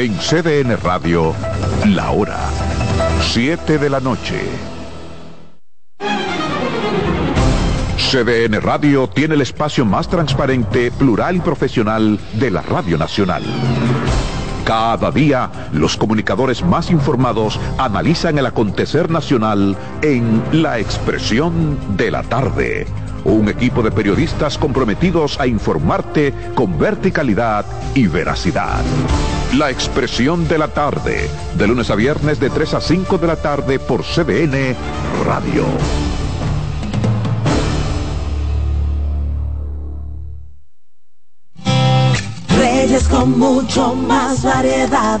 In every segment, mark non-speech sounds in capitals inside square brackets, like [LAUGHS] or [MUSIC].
En CDN Radio, la hora 7 de la noche. CDN Radio tiene el espacio más transparente, plural y profesional de la Radio Nacional. Cada día, los comunicadores más informados analizan el acontecer nacional en La Expresión de la Tarde. Un equipo de periodistas comprometidos a informarte con verticalidad y veracidad. La Expresión de la Tarde, de lunes a viernes de 3 a 5 de la tarde por CDN Radio. Reyes con mucho más variedad.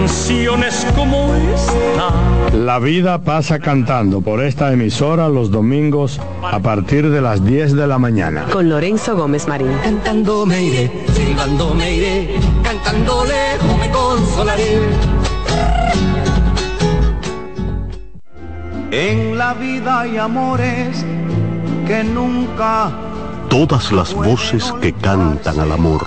canciones como esta. La vida pasa cantando por esta emisora los domingos a partir de las 10 de la mañana. Con Lorenzo Gómez Marín. Cantando me iré, silbando me iré, cantando lejos me consolaré. En la vida hay amores que nunca Todas las voces que cantan al amor.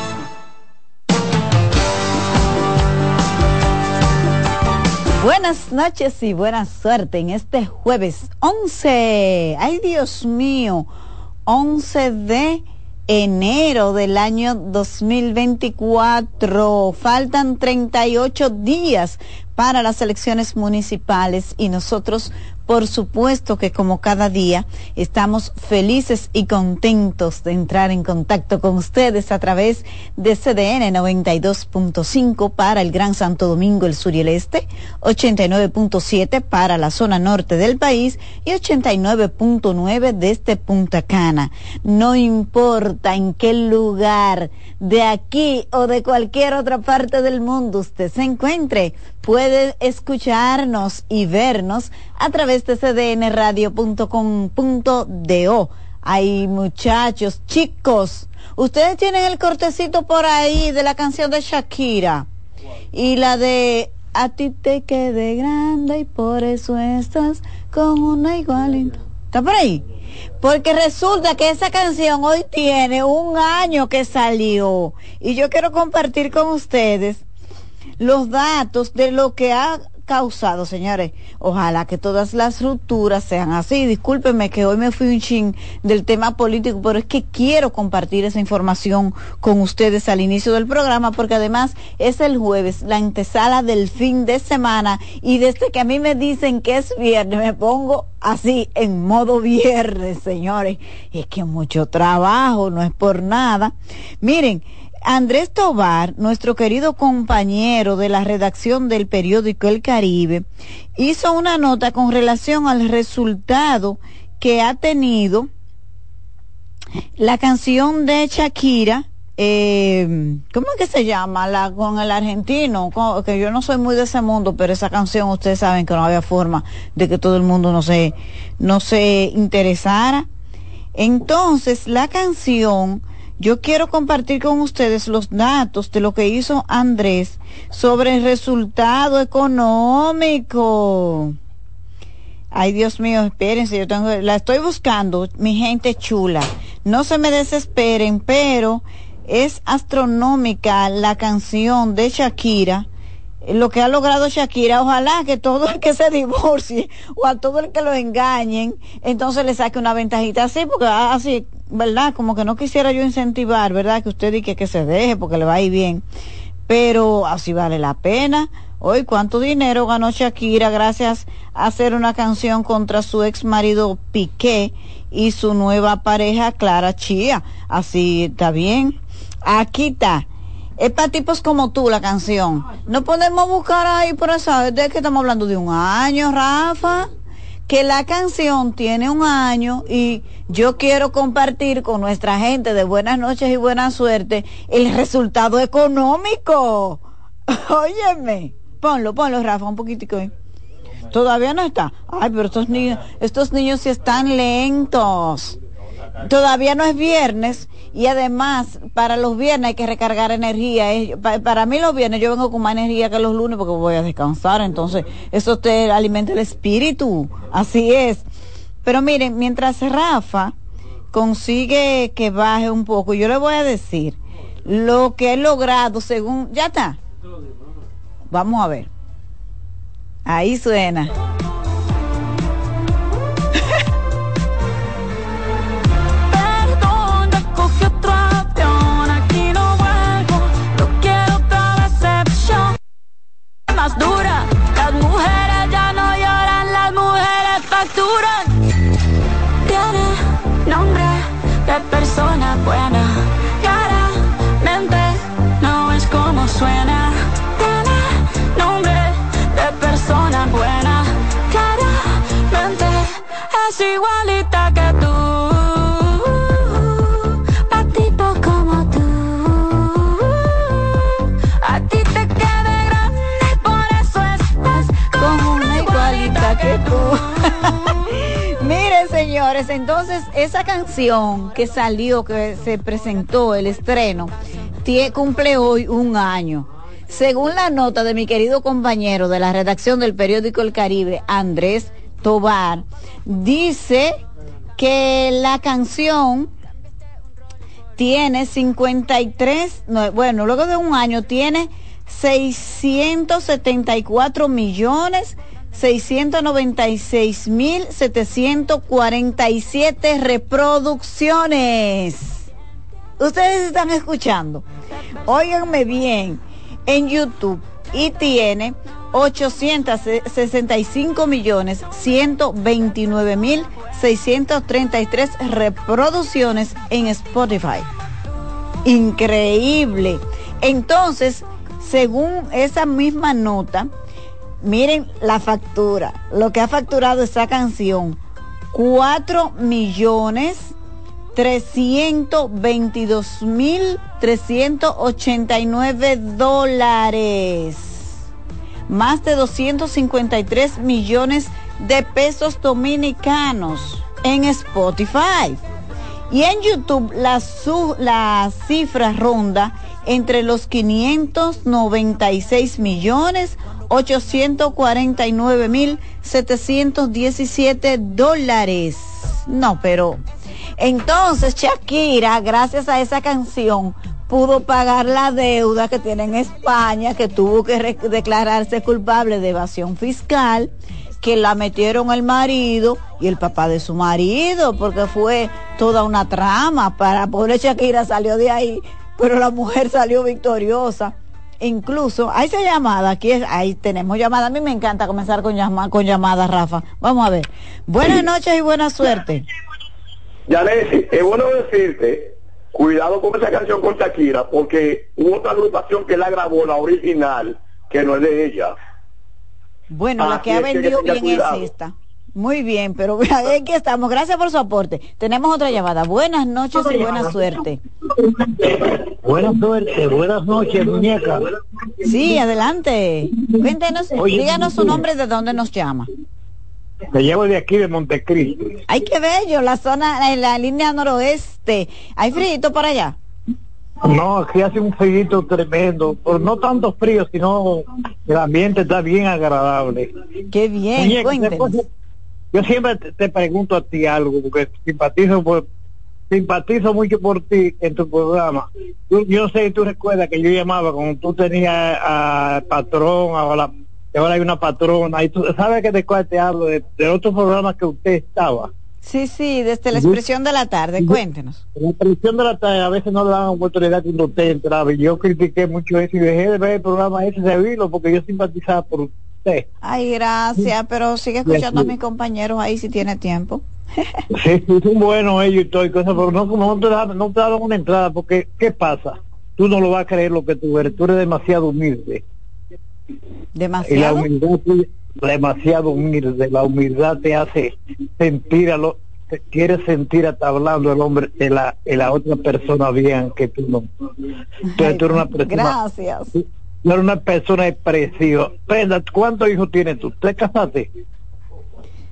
Buenas noches y buena suerte en este jueves 11. Ay Dios mío, 11 de enero del año 2024. Faltan 38 días para las elecciones municipales y nosotros por supuesto que como cada día estamos felices y contentos de entrar en contacto con ustedes a través de CDN 92.5 para el Gran Santo Domingo, el sur y el este, 89.7 para la zona norte del país y 89.9 desde Punta Cana. No importa en qué lugar de aquí o de cualquier otra parte del mundo usted se encuentre, puede escucharnos y vernos a través de cdnradio.com.do. Hay muchachos, chicos, ustedes tienen el cortecito por ahí de la canción de Shakira y la de A ti te quede grande y por eso estás con una igualita. ¿Está por ahí? Porque resulta que esa canción hoy tiene un año que salió y yo quiero compartir con ustedes los datos de lo que ha causado, señores. Ojalá que todas las rupturas sean así. Discúlpenme que hoy me fui un chin del tema político, pero es que quiero compartir esa información con ustedes al inicio del programa, porque además es el jueves, la antesala del fin de semana, y desde que a mí me dicen que es viernes, me pongo así en modo viernes, señores. es que mucho trabajo, no es por nada. Miren, Andrés Tobar, nuestro querido compañero de la redacción del periódico El Caribe, hizo una nota con relación al resultado que ha tenido la canción de Shakira, eh, ¿cómo es que se llama? La, con el argentino, que yo no soy muy de ese mundo, pero esa canción ustedes saben que no había forma de que todo el mundo no se, no se interesara. Entonces, la canción yo quiero compartir con ustedes los datos de lo que hizo Andrés sobre el resultado económico. Ay, Dios mío, espérense, yo tengo, la estoy buscando, mi gente chula. No se me desesperen, pero es astronómica la canción de Shakira lo que ha logrado Shakira, ojalá que todo el que se divorcie o a todo el que lo engañen, entonces le saque una ventajita así, porque así, ¿verdad? Como que no quisiera yo incentivar, ¿verdad? Que usted diga que, se deje porque le va a ir bien, pero así vale la pena. Hoy, ¿cuánto dinero ganó Shakira gracias a hacer una canción contra su ex marido Piqué y su nueva pareja Clara Chía? Así está bien. Aquí está es para tipos como tú la canción. No podemos buscar ahí por eso. De que estamos hablando de un año, Rafa. Que la canción tiene un año y yo quiero compartir con nuestra gente de buenas noches y buena suerte el resultado económico. [LAUGHS] Óyeme. Ponlo, ponlo, Rafa, un poquitico ahí. Todavía no está. Ay, pero estos niños, estos niños sí están lentos. Todavía no es viernes y además para los viernes hay que recargar energía. Para mí los viernes yo vengo con más energía que los lunes porque voy a descansar, entonces eso te alimenta el espíritu, así es. Pero miren, mientras Rafa consigue que baje un poco, yo le voy a decir lo que he logrado según... Ya está. Vamos a ver. Ahí suena. Dura. Las mujeres ya no lloran, las mujeres facturan. Tiene nombre de persona buena. Claramente no es como suena. Tiene nombre de persona buena. Claramente es igualita señores, entonces esa canción que salió, que se presentó, el estreno, cumple hoy un año. Según la nota de mi querido compañero de la redacción del periódico El Caribe, Andrés Tobar, dice que la canción tiene 53, no, bueno, luego de un año tiene 674 millones 696 mil 747 reproducciones. Ustedes están escuchando. Óiganme bien, en YouTube y tiene 865 millones 129 mil 633 reproducciones en Spotify. Increíble. Entonces, según esa misma nota, miren la factura, lo que ha facturado esa canción, 4 millones 322 mil 389 dólares. Más de 253 millones de pesos dominicanos en Spotify. Y en YouTube la, cifra ronda entre los 596 millones 849 mil 717 dólares. No, pero entonces Shakira, gracias a esa canción, pudo pagar la deuda que tiene en España, que tuvo que declararse culpable de evasión fiscal, que la metieron el marido y el papá de su marido, porque fue toda una trama para pobre Shakira salió de ahí, pero la mujer salió victoriosa. Incluso, hay esa llamada, aquí es- ahí tenemos llamada. A mí me encanta comenzar con, llama, con llamadas, Rafa. Vamos a ver. Buenas noches y buena suerte. Yanesi, es bueno decirte, cuidado con esa canción con Shakira, porque hubo otra agrupación que la grabó, la original, que no es de ella. Bueno, la que ha que vendido bien cuidado. es esta. Muy bien, pero [LAUGHS] aquí estamos. Gracias por su aporte. Tenemos otra llamada. Buenas noches y buena suerte. Buena suerte, buenas noches, muñeca. Sí, adelante. Cuéntenos, Oye, díganos su nombre de dónde nos llama. Te llevo de aquí de Montecristo. Ay, qué bello, la zona, en la línea noroeste. ¿Hay frío por allá? No, aquí hace un frío tremendo, pero no tanto frío, sino el ambiente está bien agradable. Qué bien, Muñeca, después- yo siempre te, te pregunto a ti algo, porque simpatizo por simpatizo mucho por ti en tu programa. Yo, yo sé tú recuerdas que yo llamaba cuando tú tenías al patrón, ahora, ahora hay una patrona, y tú sabes que de cuál te hablo, de, de otro programa que usted estaba. Sí, sí, desde la expresión de la tarde, cuéntenos. La presión de la tarde a veces no le dan oportunidad cuando usted entraba y yo critiqué mucho eso y dejé de ver el programa ese de Vilo porque yo simpatizaba por usted. Ay, gracias, pero sigue escuchando a mis compañeros ahí si tiene tiempo. Sí, son buenos ellos y todo y cosas, pero no, no te daban, no te daban una entrada porque, ¿qué pasa? Tú no lo vas a creer lo que tú eres, tú eres demasiado humilde. Y la Demasiado. humildad demasiado humilde, la humildad te hace sentir a lo te quiere sentir hasta hablando el hombre de la, de la otra persona bien que tú no. Entonces tú eres una persona Gracias. Tú eres una persona expresiva. Prenda, ¿cuántos hijos tienes tú? ¿Te casaste?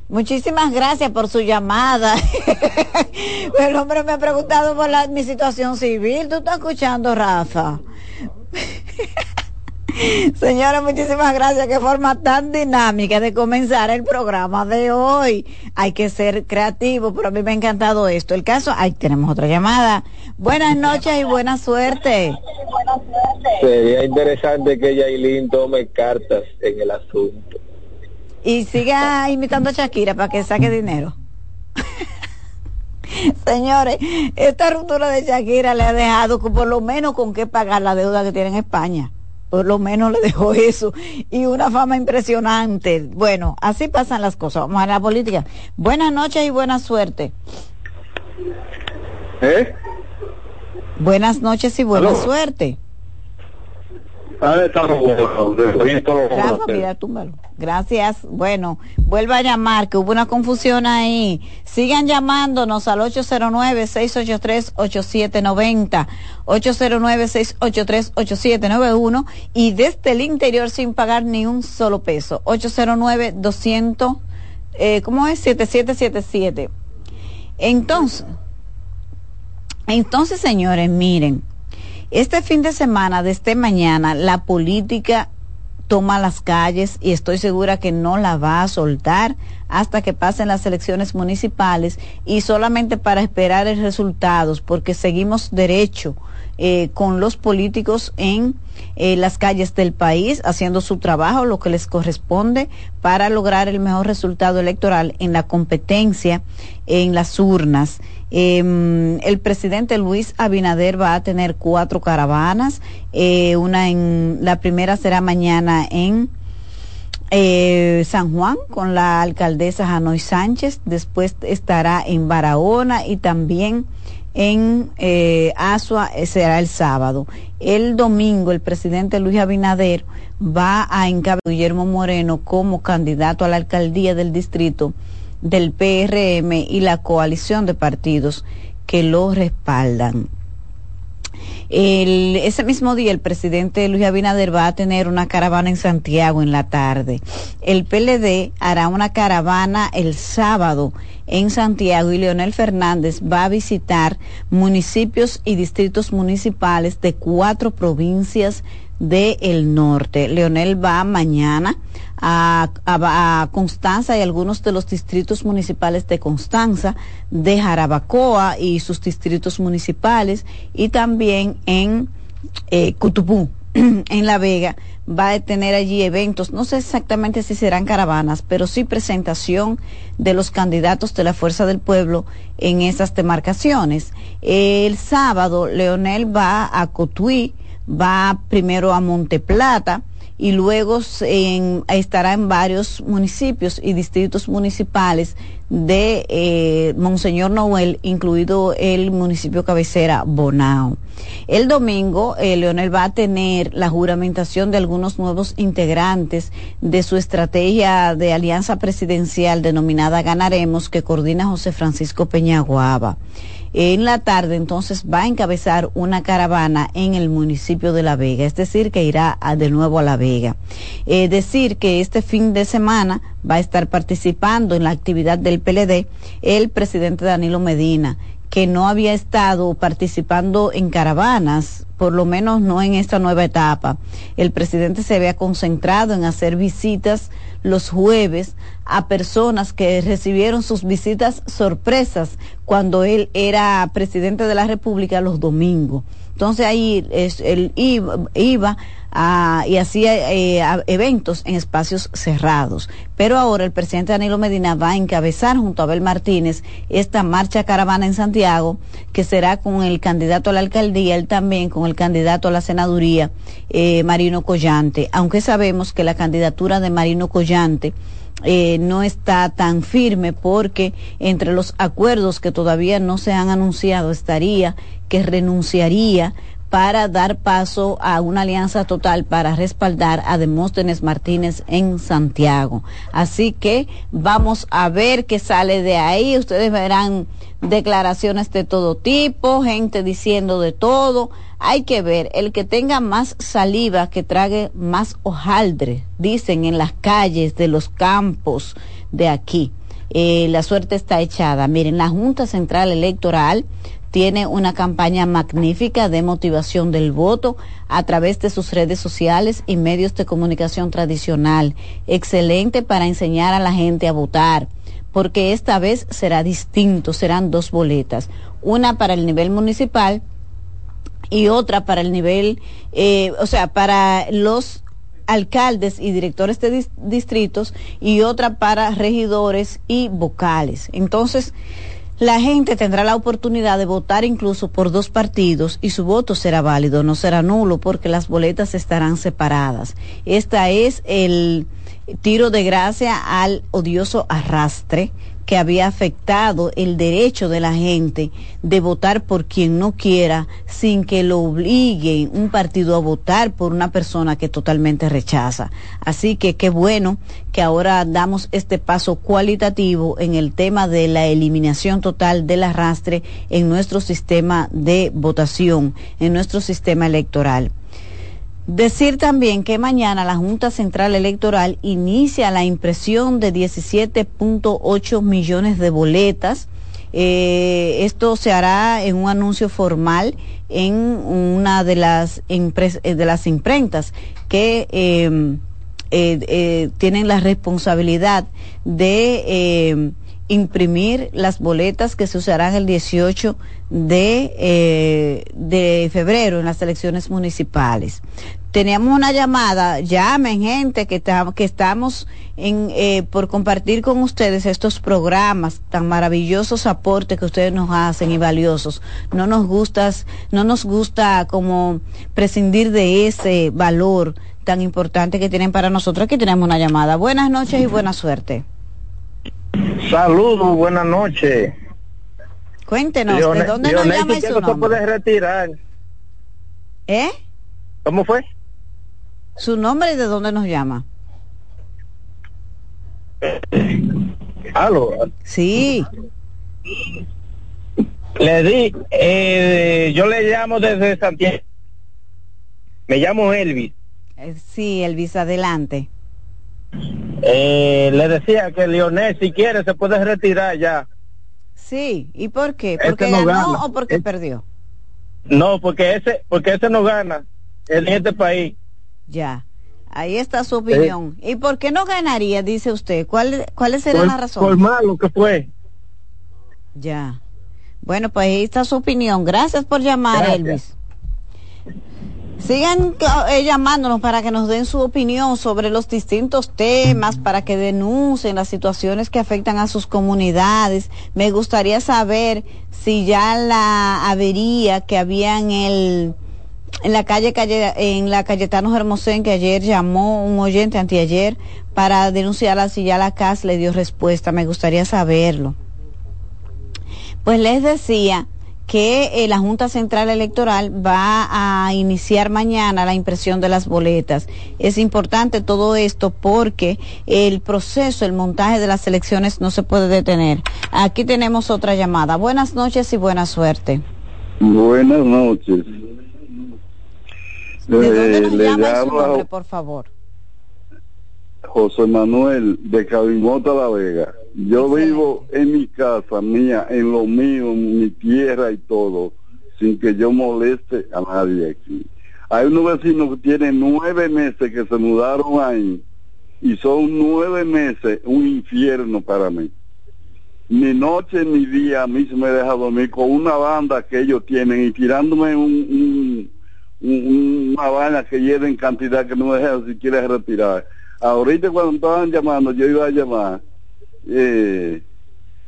Muchísimas gracias por su llamada. [LAUGHS] El hombre me ha preguntado por la- mi situación civil. ¿Tú estás escuchando, Rafa? [LAUGHS] Señora, muchísimas gracias. Qué forma tan dinámica de comenzar el programa de hoy. Hay que ser creativo, pero a mí me ha encantado esto. El caso, ahí tenemos otra llamada. Buenas noches y buena suerte. Sería interesante que Yailin tome cartas en el asunto. Y siga imitando a Shakira para que saque dinero. [LAUGHS] Señores, esta ruptura de Shakira le ha dejado por lo menos con qué pagar la deuda que tiene en España. Por lo menos le dejó eso. Y una fama impresionante. Bueno, así pasan las cosas. Vamos a la política. Buenas noches y buena suerte. ¿Eh? Buenas noches y buena Aló. suerte. Ah, estamos bueno, de- todos los Rafa, conocen. mira, túmbalo. Gracias. Bueno, vuelva a llamar, que hubo una confusión ahí. Sigan llamándonos al 809-683-8790, 809-683-8791 y desde el interior sin pagar ni un solo peso, 809-200. eh, ¿cómo es? 7777. Entonces, entonces, señores, miren, este fin de semana, desde mañana, la política toma las calles y estoy segura que no la va a soltar hasta que pasen las elecciones municipales y solamente para esperar el resultados, porque seguimos derecho eh, con los políticos en eh, las calles del país haciendo su trabajo, lo que les corresponde para lograr el mejor resultado electoral en la competencia en las urnas. Eh, el presidente Luis Abinader va a tener cuatro caravanas, eh, una en la primera será mañana en eh, San Juan con la alcaldesa Hanoi Sánchez, después estará en Barahona y también en eh, Asua eh, será el sábado. El domingo el presidente Luis Abinader va a encabezar Guillermo Moreno como candidato a la alcaldía del distrito del PRM y la coalición de partidos que lo respaldan. Ese mismo día el presidente Luis Abinader va a tener una caravana en Santiago en la tarde. El PLD hará una caravana el sábado en Santiago y Leonel Fernández va a visitar municipios y distritos municipales de cuatro provincias del norte. Leonel va mañana a, a, Constanza y algunos de los distritos municipales de Constanza, de Jarabacoa y sus distritos municipales y también en eh, Cutupú, [CLEARS THROAT] en La Vega, va a tener allí eventos, no sé exactamente si serán caravanas, pero sí presentación de los candidatos de la Fuerza del Pueblo en esas demarcaciones. El sábado, Leonel va a Cotuí, va primero a Monteplata y luego en, estará en varios municipios y distritos municipales de eh, Monseñor Noel, incluido el municipio cabecera Bonao. El domingo, eh, Leonel va a tener la juramentación de algunos nuevos integrantes de su estrategia de alianza presidencial denominada Ganaremos, que coordina José Francisco Peñaguaba. En la tarde entonces va a encabezar una caravana en el municipio de La Vega, es decir, que irá a, de nuevo a La Vega. Eh, decir que este fin de semana va a estar participando en la actividad del PLD el presidente Danilo Medina, que no había estado participando en caravanas, por lo menos no en esta nueva etapa. El presidente se había concentrado en hacer visitas los jueves a personas que recibieron sus visitas sorpresas cuando él era presidente de la República los domingos. Entonces ahí es, él iba, a, y hacía eh, eventos en espacios cerrados. Pero ahora el presidente Danilo Medina va a encabezar junto a Abel Martínez esta marcha caravana en Santiago, que será con el candidato a la alcaldía, él también con el candidato a la senaduría, eh, Marino Collante. Aunque sabemos que la candidatura de Marino Collante eh, no está tan firme porque entre los acuerdos que todavía no se han anunciado estaría que renunciaría para dar paso a una alianza total para respaldar a Demóstenes Martínez en Santiago. Así que vamos a ver qué sale de ahí. Ustedes verán declaraciones de todo tipo, gente diciendo de todo. Hay que ver, el que tenga más saliva, que trague más hojaldre, dicen en las calles de los campos de aquí. Eh, la suerte está echada. Miren, la Junta Central Electoral tiene una campaña magnífica de motivación del voto a través de sus redes sociales y medios de comunicación tradicional. Excelente para enseñar a la gente a votar, porque esta vez será distinto, serán dos boletas, una para el nivel municipal y otra para el nivel, eh, o sea, para los alcaldes y directores de distritos y otra para regidores y vocales. Entonces, la gente tendrá la oportunidad de votar incluso por dos partidos y su voto será válido, no será nulo porque las boletas estarán separadas. Esta es el tiro de gracia al odioso arrastre que había afectado el derecho de la gente de votar por quien no quiera sin que lo obligue un partido a votar por una persona que totalmente rechaza. Así que qué bueno que ahora damos este paso cualitativo en el tema de la eliminación total del arrastre en nuestro sistema de votación, en nuestro sistema electoral. Decir también que mañana la Junta Central Electoral inicia la impresión de 17.8 millones de boletas. Eh, esto se hará en un anuncio formal en una de las, eh, de las imprentas que em, eh, tienen la responsabilidad de imprimir las boletas que se usarán el 18 de, de febrero en las elecciones municipales teníamos una llamada, llamen gente que, que estamos en, eh, por compartir con ustedes estos programas, tan maravillosos aportes que ustedes nos hacen y valiosos. No nos gusta, no nos gusta como prescindir de ese valor tan importante que tienen para nosotros. Aquí tenemos una llamada. Buenas noches y buena suerte. Saludos, buenas noches. Cuéntenos, ¿de dónde nos llama y su nombre? retirar. ¿Eh? ¿Cómo fue? ¿Su nombre y de dónde nos llama? ¿Aló? Sí. Le di, eh, yo le llamo desde Santiago. Me llamo Elvis. Eh, sí, Elvis, adelante. Eh, le decía que Leonel, si quiere, se puede retirar ya. Sí, ¿y por qué? Este ¿Porque ganó o porque perdió? No, porque ese, porque ese no gana en este país. Ya. Ahí está su opinión. ¿Y por qué no ganaría, dice usted? ¿Cuál, ¿Cuáles serían las razones? Por malo que fue. Ya. Bueno, pues ahí está su opinión. Gracias por llamar, Elvis. Sigan eh, llamándonos para que nos den su opinión sobre los distintos temas, para que denuncien las situaciones que afectan a sus comunidades. Me gustaría saber si ya la avería que había en el en la calle, calle en la Cayetano Hermosén que ayer llamó un oyente anteayer para denunciarla si ya la CAS le dio respuesta. Me gustaría saberlo. Pues les decía que eh, la Junta Central Electoral va a iniciar mañana la impresión de las boletas. Es importante todo esto porque el proceso, el montaje de las elecciones no se puede detener. Aquí tenemos otra llamada. Buenas noches y buena suerte. Buenas noches. ¿De dónde nos llama su nombre, por favor? José Manuel de Cabimota La Vega. Yo vivo en mi casa mía, en lo mío, en mi tierra y todo, sin que yo moleste a nadie aquí. Hay unos vecinos que tienen nueve meses que se mudaron ahí y son nueve meses un infierno para mí. Ni noche ni día a mí se me deja dormir con una banda que ellos tienen y tirándome un una vaina que lleve en cantidad que no me dejan siquiera retirar. Ahorita cuando estaban llamando, yo iba a llamar, eh,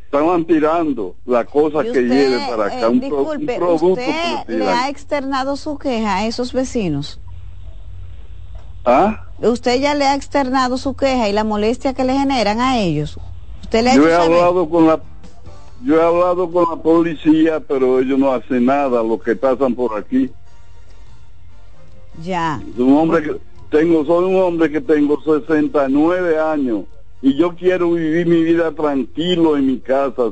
estaban tirando la cosa que lleve para acá. Eh, un, disculpe, ¿usted le ha externado su queja a esos vecinos? ¿Ah? ¿Usted ya le ha externado su queja y la molestia que le generan a ellos? ¿Usted le ha yo he hablado con la yo he hablado con la policía, pero ellos no hacen nada, lo que pasan por aquí. Ya. Un hombre que tengo, soy un hombre que tengo 69 años y yo quiero vivir mi vida tranquilo en mi casa.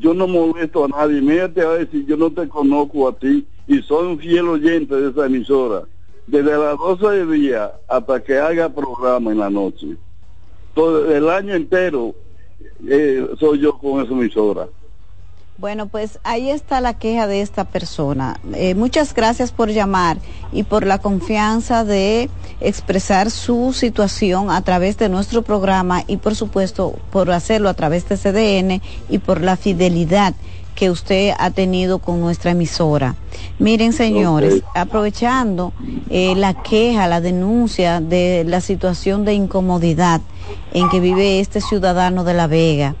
Yo no molesto a nadie. Mírate a ver si yo no te conozco a ti y soy un fiel oyente de esa emisora. Desde las 12 de día hasta que haga programa en la noche. Todo el año entero eh, soy yo con esa emisora. Bueno, pues ahí está la queja de esta persona. Eh, muchas gracias por llamar y por la confianza de expresar su situación a través de nuestro programa y por supuesto por hacerlo a través de CDN y por la fidelidad que usted ha tenido con nuestra emisora. Miren, señores, aprovechando eh, la queja, la denuncia de la situación de incomodidad en que vive este ciudadano de La Vega,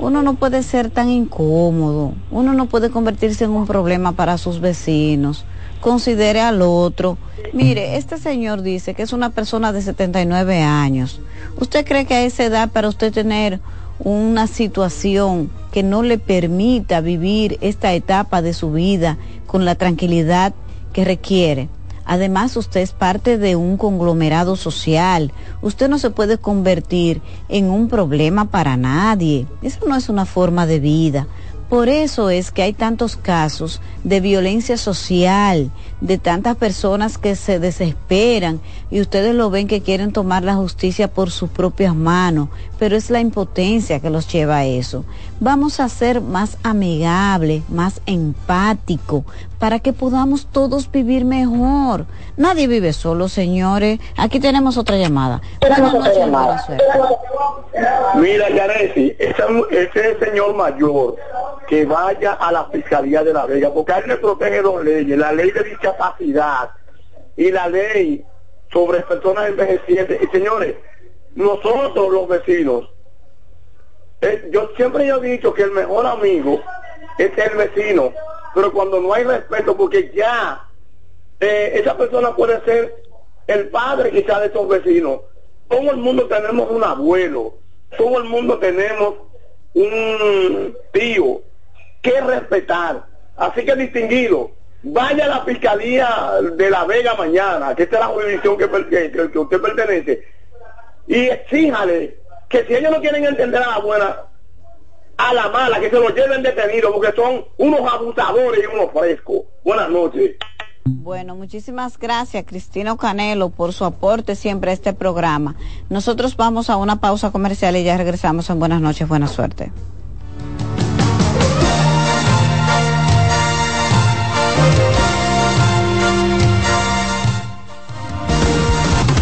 uno no puede ser tan incómodo, uno no puede convertirse en un problema para sus vecinos. Considere al otro. Mire, este señor dice que es una persona de 79 años. ¿Usted cree que a esa edad para usted tener una situación que no le permita vivir esta etapa de su vida con la tranquilidad que requiere? Además, usted es parte de un conglomerado social. Usted no se puede convertir en un problema para nadie. Eso no es una forma de vida. Por eso es que hay tantos casos de violencia social, de tantas personas que se desesperan y ustedes lo ven que quieren tomar la justicia por sus propias manos, pero es la impotencia que los lleva a eso. Vamos a ser más amigable, más empático, para que podamos todos vivir mejor. Nadie vive solo, señores. Aquí tenemos otra llamada. Buenas noches, buena suerte. Mira, Yaresi, ese, ese señor mayor que vaya a la Fiscalía de la Vega, porque a él le protege dos leyes, la ley de discapacidad y la ley sobre personas envejecientes. Y señores, nosotros los vecinos, eh, yo siempre he dicho que el mejor amigo es el vecino, pero cuando no hay respeto, porque ya eh, esa persona puede ser el padre quizá de esos vecinos. Todo el mundo tenemos un abuelo, todo el mundo tenemos un tío que respetar. Así que distinguido, vaya a la Fiscalía de La Vega mañana, que esta es la jurisdicción que, usted pertenece, y exíjale que si ellos no quieren entender a la buena, a la mala, que se los lleven detenidos, porque son unos abusadores y unos frescos. Buenas noches. Bueno, muchísimas gracias Cristina Canelo por su aporte siempre a este programa. Nosotros vamos a una pausa comercial y ya regresamos en Buenas noches, buena suerte.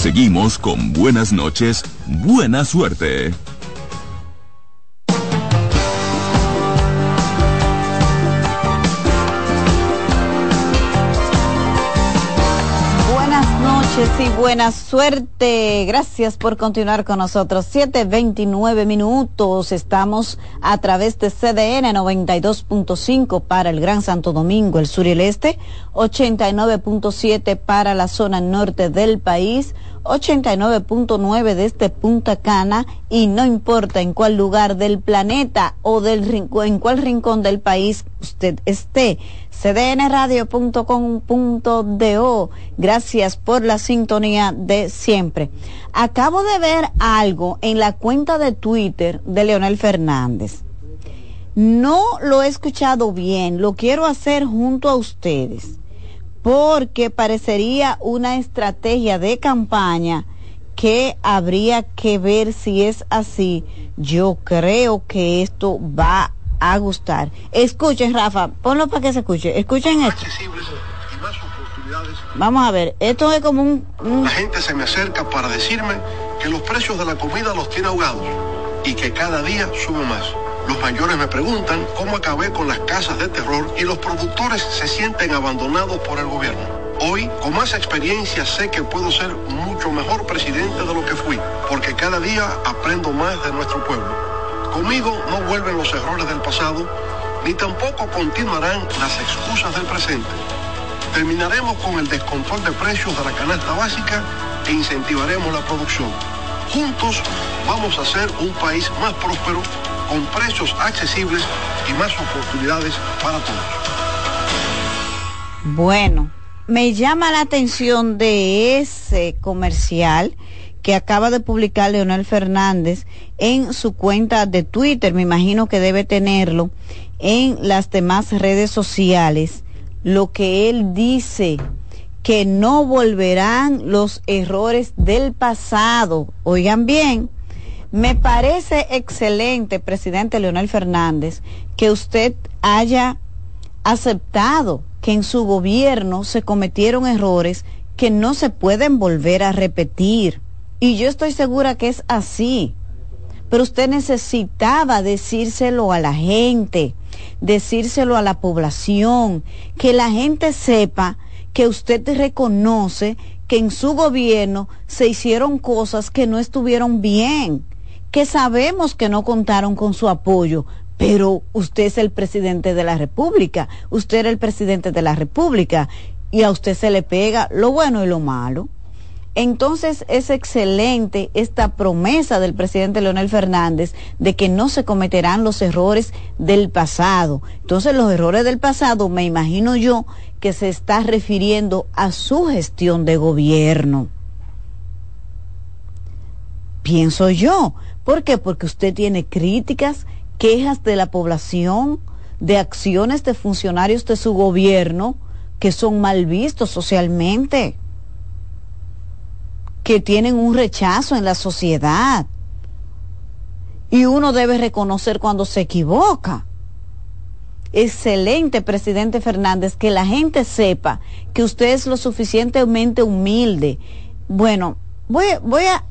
Seguimos con buenas noches, buena suerte. Noches y buena suerte. Gracias por continuar con nosotros. 7.29 minutos. Estamos a través de CDN 92.5 para el Gran Santo Domingo, el sur y el este. 89.7 para la zona norte del país. 89.9 desde Punta Cana y no importa en cuál lugar del planeta o del rincón, en cuál rincón del país usted esté. cdnradio.com.do. Gracias por la sintonía de siempre. Acabo de ver algo en la cuenta de Twitter de Leonel Fernández. No lo he escuchado bien, lo quiero hacer junto a ustedes porque parecería una estrategia de campaña que habría que ver si es así. Yo creo que esto va a gustar. Escuchen, Rafa, ponlo para que se escuche. Escuchen esto. Vamos a ver, esto es como un, un... La gente se me acerca para decirme que los precios de la comida los tiene ahogados y que cada día sube más. Los mayores me preguntan cómo acabé con las casas de terror y los productores se sienten abandonados por el gobierno. Hoy, con más experiencia, sé que puedo ser mucho mejor presidente de lo que fui, porque cada día aprendo más de nuestro pueblo. Conmigo no vuelven los errores del pasado, ni tampoco continuarán las excusas del presente. Terminaremos con el descontrol de precios de la canasta básica e incentivaremos la producción. Juntos vamos a ser un país más próspero, con precios accesibles y más oportunidades para todos. Bueno, me llama la atención de ese comercial que acaba de publicar Leonel Fernández en su cuenta de Twitter, me imagino que debe tenerlo en las demás redes sociales, lo que él dice que no volverán los errores del pasado. Oigan bien, me parece excelente, presidente Leonel Fernández, que usted haya aceptado que en su gobierno se cometieron errores que no se pueden volver a repetir. Y yo estoy segura que es así. Pero usted necesitaba decírselo a la gente, decírselo a la población, que la gente sepa que usted reconoce que en su gobierno se hicieron cosas que no estuvieron bien, que sabemos que no contaron con su apoyo, pero usted es el presidente de la República, usted era el presidente de la República y a usted se le pega lo bueno y lo malo. Entonces es excelente esta promesa del presidente Leonel Fernández de que no se cometerán los errores del pasado. Entonces los errores del pasado me imagino yo que se está refiriendo a su gestión de gobierno. Pienso yo. ¿Por qué? Porque usted tiene críticas, quejas de la población, de acciones de funcionarios de su gobierno que son mal vistos socialmente que tienen un rechazo en la sociedad. Y uno debe reconocer cuando se equivoca. Excelente, presidente Fernández, que la gente sepa que usted es lo suficientemente humilde. Bueno, voy,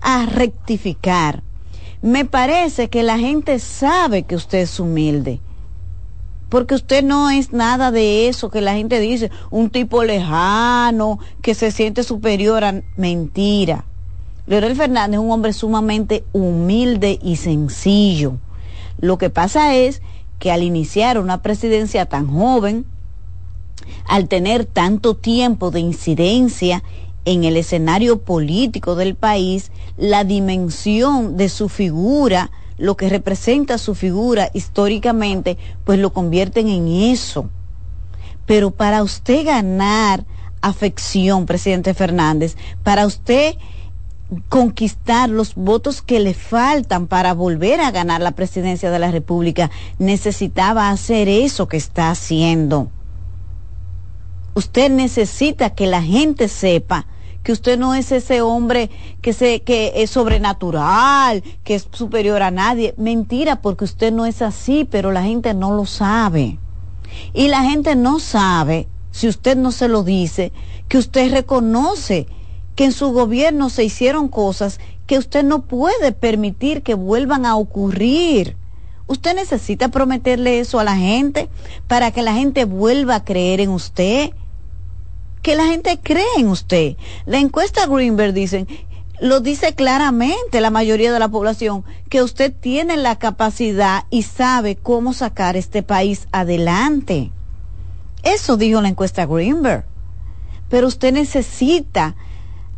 a rectificar. Me parece que la gente sabe que usted es humilde porque usted no es nada de eso que la gente dice, un tipo lejano, que se siente superior a mentira. Leonel Fernández es un hombre sumamente humilde y sencillo. Lo que pasa es que al iniciar una presidencia tan joven, al tener tanto tiempo de incidencia en el escenario político del país, la dimensión de su figura lo que representa su figura históricamente, pues lo convierten en eso. Pero para usted ganar afección, presidente Fernández, para usted conquistar los votos que le faltan para volver a ganar la presidencia de la República, necesitaba hacer eso que está haciendo. Usted necesita que la gente sepa que usted no es ese hombre que se que es sobrenatural, que es superior a nadie. Mentira, porque usted no es así, pero la gente no lo sabe. Y la gente no sabe, si usted no se lo dice, que usted reconoce que en su gobierno se hicieron cosas que usted no puede permitir que vuelvan a ocurrir. Usted necesita prometerle eso a la gente para que la gente vuelva a creer en usted que la gente cree en usted. La encuesta Greenberg dicen, lo dice claramente la mayoría de la población, que usted tiene la capacidad y sabe cómo sacar este país adelante. Eso dijo la encuesta Greenberg. Pero usted necesita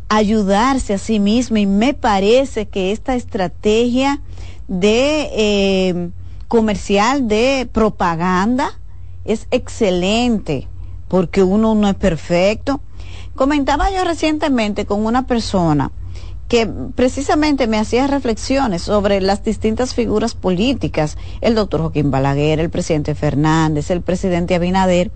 ayudarse a sí mismo y me parece que esta estrategia de eh, comercial de propaganda es excelente porque uno no es perfecto. Comentaba yo recientemente con una persona que precisamente me hacía reflexiones sobre las distintas figuras políticas, el doctor Joaquín Balaguer, el presidente Fernández, el presidente Abinader,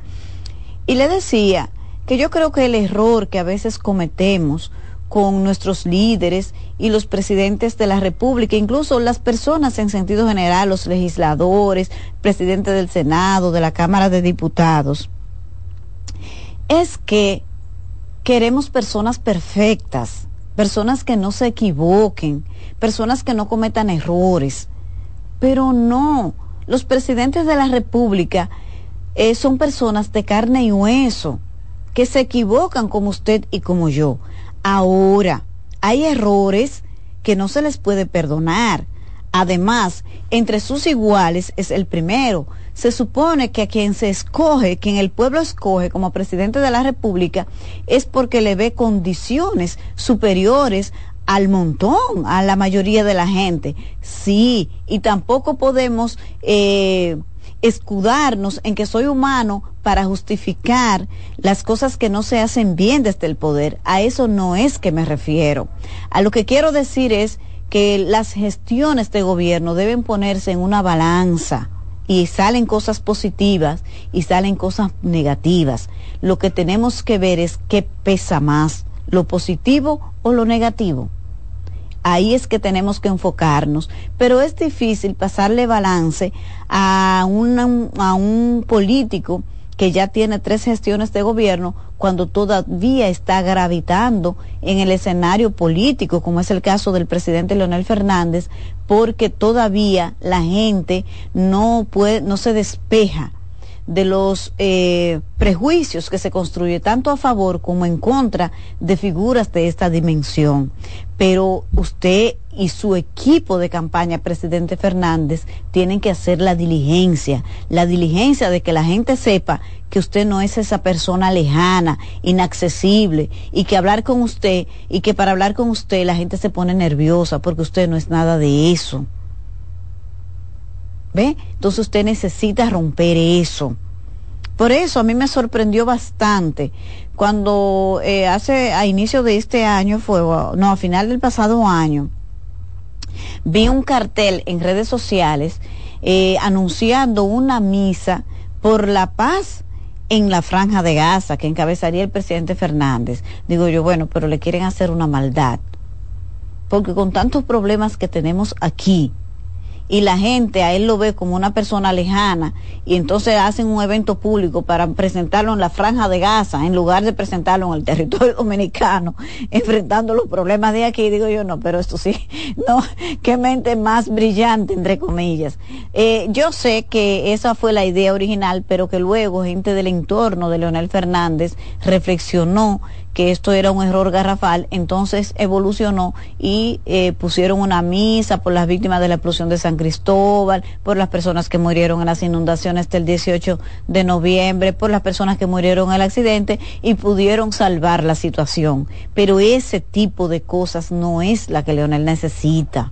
y le decía que yo creo que el error que a veces cometemos con nuestros líderes y los presidentes de la República, incluso las personas en sentido general, los legisladores, presidente del Senado, de la Cámara de Diputados, es que queremos personas perfectas, personas que no se equivoquen, personas que no cometan errores. Pero no, los presidentes de la República eh, son personas de carne y hueso, que se equivocan como usted y como yo. Ahora, hay errores que no se les puede perdonar. Además, entre sus iguales es el primero. Se supone que a quien se escoge, quien el pueblo escoge como presidente de la República, es porque le ve condiciones superiores al montón, a la mayoría de la gente. Sí, y tampoco podemos eh, escudarnos en que soy humano para justificar las cosas que no se hacen bien desde el poder. A eso no es que me refiero. A lo que quiero decir es que las gestiones de gobierno deben ponerse en una balanza y salen cosas positivas y salen cosas negativas. Lo que tenemos que ver es qué pesa más, lo positivo o lo negativo. Ahí es que tenemos que enfocarnos, pero es difícil pasarle balance a, a un político que ya tiene tres gestiones de gobierno cuando todavía está gravitando en el escenario político, como es el caso del presidente Leonel Fernández, porque todavía la gente no puede, no se despeja de los eh, prejuicios que se construye tanto a favor como en contra de figuras de esta dimensión. Pero usted y su equipo de campaña, presidente Fernández, tienen que hacer la diligencia, la diligencia de que la gente sepa que usted no es esa persona lejana, inaccesible, y que hablar con usted, y que para hablar con usted la gente se pone nerviosa porque usted no es nada de eso. ¿Ve? Entonces usted necesita romper eso. Por eso a mí me sorprendió bastante cuando eh, hace a inicio de este año fue, no, a final del pasado año, vi un cartel en redes sociales eh, anunciando una misa por la paz en la franja de Gaza que encabezaría el presidente Fernández. Digo yo, bueno, pero le quieren hacer una maldad. Porque con tantos problemas que tenemos aquí, y la gente a él lo ve como una persona lejana y entonces hacen un evento público para presentarlo en la franja de Gaza en lugar de presentarlo en el territorio [LAUGHS] dominicano enfrentando los problemas de aquí digo yo no pero esto sí [LAUGHS] no qué mente más brillante entre comillas. Eh, yo sé que esa fue la idea original pero que luego gente del entorno de Leonel Fernández reflexionó que esto era un error garrafal, entonces evolucionó y eh, pusieron una misa por las víctimas de la explosión de San Cristóbal, por las personas que murieron en las inundaciones del 18 de noviembre, por las personas que murieron en el accidente y pudieron salvar la situación. Pero ese tipo de cosas no es la que Leonel necesita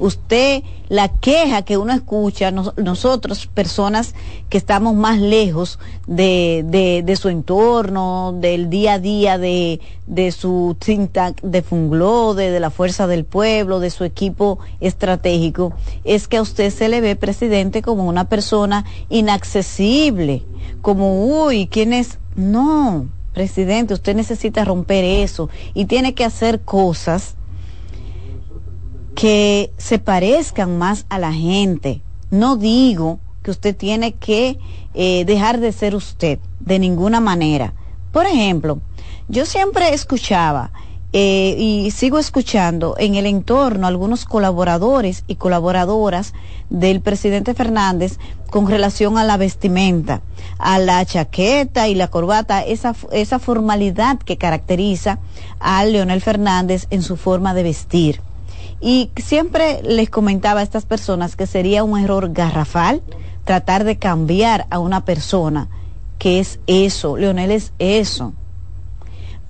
usted la queja que uno escucha, nosotros, personas que estamos más lejos de, de, su entorno, del día a día de, de su tank de Funglode, de la Fuerza del Pueblo, de su equipo estratégico, es que a usted se le ve, presidente, como una persona inaccesible, como, uy, ¿quién es? No, presidente, usted necesita romper eso y tiene que hacer cosas que se parezcan más a la gente. No digo que usted tiene que eh, dejar de ser usted de ninguna manera. Por ejemplo, yo siempre escuchaba eh, y sigo escuchando en el entorno algunos colaboradores y colaboradoras del presidente Fernández con relación a la vestimenta, a la chaqueta y la corbata, esa, esa formalidad que caracteriza a Leonel Fernández en su forma de vestir. Y siempre les comentaba a estas personas que sería un error garrafal tratar de cambiar a una persona que es eso. Leonel es eso.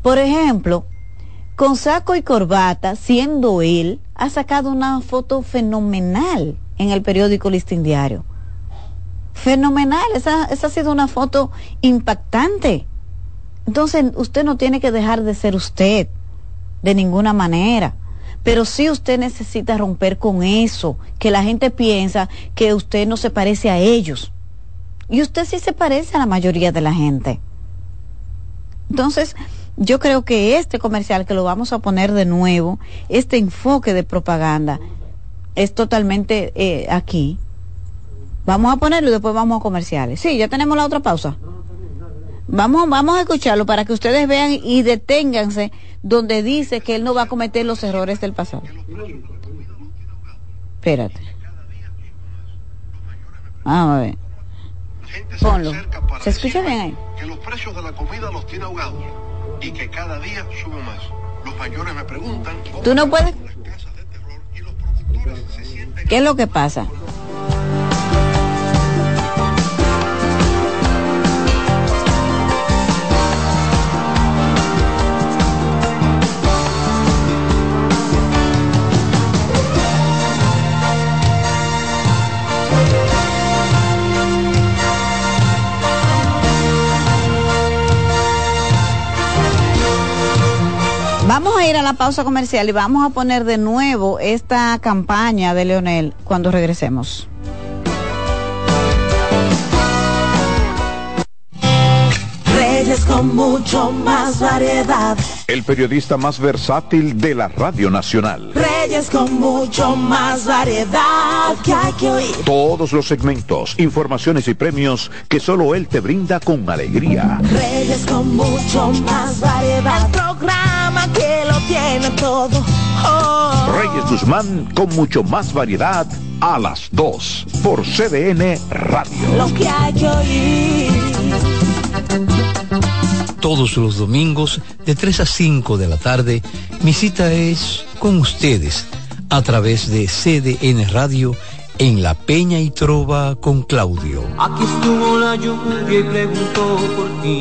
Por ejemplo, con saco y corbata, siendo él, ha sacado una foto fenomenal en el periódico Listín Diario. Fenomenal, esa, esa ha sido una foto impactante. Entonces, usted no tiene que dejar de ser usted, de ninguna manera. Pero sí usted necesita romper con eso, que la gente piensa que usted no se parece a ellos. Y usted sí se parece a la mayoría de la gente. Entonces, yo creo que este comercial que lo vamos a poner de nuevo, este enfoque de propaganda, es totalmente eh, aquí. Vamos a ponerlo y después vamos a comerciales. Sí, ya tenemos la otra pausa. Vamos, vamos a escucharlo para que ustedes vean y deténganse donde dice que él no va a cometer los errores del pasado. Espérate. Vamos a ver. Ponlo. ¿Se escucha bien ahí? Que los precios de la comida los tiene ahogados y que cada día suben más. Los mayores me preguntan... ¿cómo Tú no puedes... ¿Qué es lo que pasa? Vamos a ir a la pausa comercial y vamos a poner de nuevo esta campaña de Leonel cuando regresemos. Reyes con mucho más variedad. El periodista más versátil de la Radio Nacional. Reyes con mucho más variedad que hay que oír. Todos los segmentos, informaciones y premios que solo él te brinda con alegría. Reyes con mucho más variedad. El programa todo. Oh. Reyes Guzmán con mucho más variedad a las 2 por CDN Radio. Lo que hay que oír. Todos los domingos de 3 a 5 de la tarde, mi cita es con ustedes a través de CDN Radio en La Peña y Trova con Claudio. Aquí estuvo la lluvia y preguntó por ti.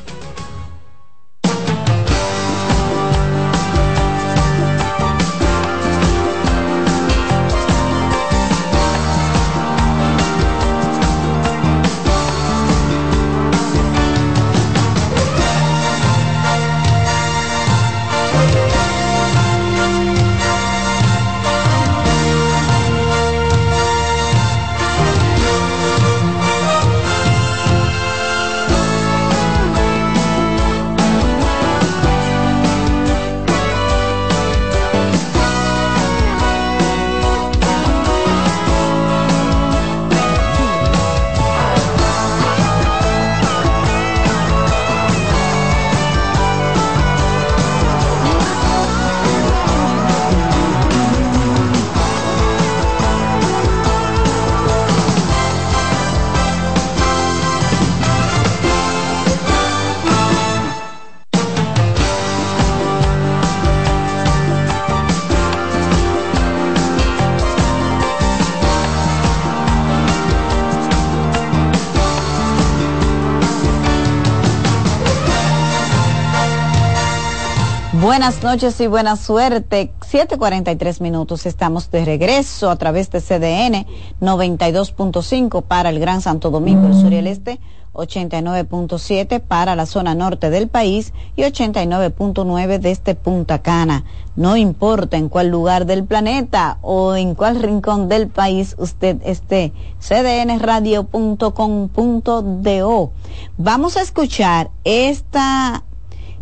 Buenas noches y buena suerte. 7:43 minutos. Estamos de regreso a través de CDN 92.5 para el Gran Santo Domingo, el sur y el este, 89.7 para la zona norte del país y 89.9 desde Punta Cana. No importa en cuál lugar del planeta o en cuál rincón del país usted esté. cdnradio.com.do. Vamos a escuchar esta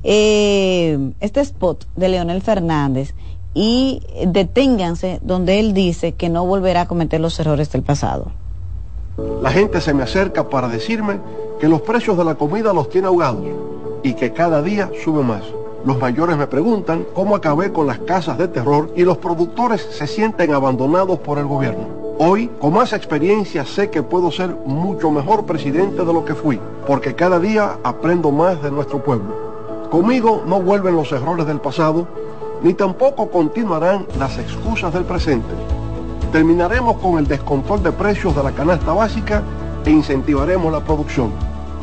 eh, este spot de Leonel Fernández y deténganse donde él dice que no volverá a cometer los errores del pasado. La gente se me acerca para decirme que los precios de la comida los tiene ahogados y que cada día sube más. Los mayores me preguntan cómo acabé con las casas de terror y los productores se sienten abandonados por el gobierno. Hoy, con más experiencia, sé que puedo ser mucho mejor presidente de lo que fui, porque cada día aprendo más de nuestro pueblo. Conmigo no vuelven los errores del pasado, ni tampoco continuarán las excusas del presente. Terminaremos con el descontrol de precios de la canasta básica e incentivaremos la producción.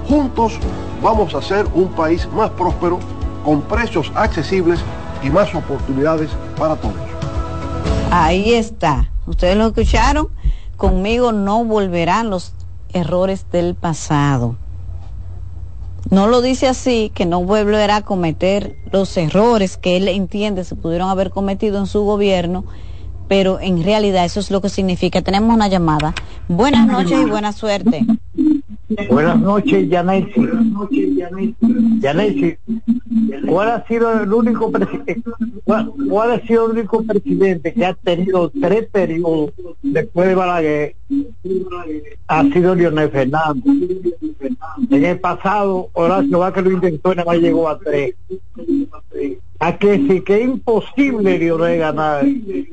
Juntos vamos a ser un país más próspero, con precios accesibles y más oportunidades para todos. Ahí está. Ustedes lo escucharon. Conmigo no volverán los errores del pasado. No lo dice así, que no volverá a cometer los errores que él entiende se pudieron haber cometido en su gobierno, pero en realidad eso es lo que significa. Tenemos una llamada. Buenas noches y buena suerte. Buenas noches, Yanesi. Yanesi, ¿cuál ha sido el único presidente, cuál, cuál ha sido el único presidente que ha tenido tres periodos después de Balaguer? Ha sido Leonel Fernández. En el pasado, Horacio Vázquez lo intentó y nada llegó a tres. A que sí que imposible Leonel ganar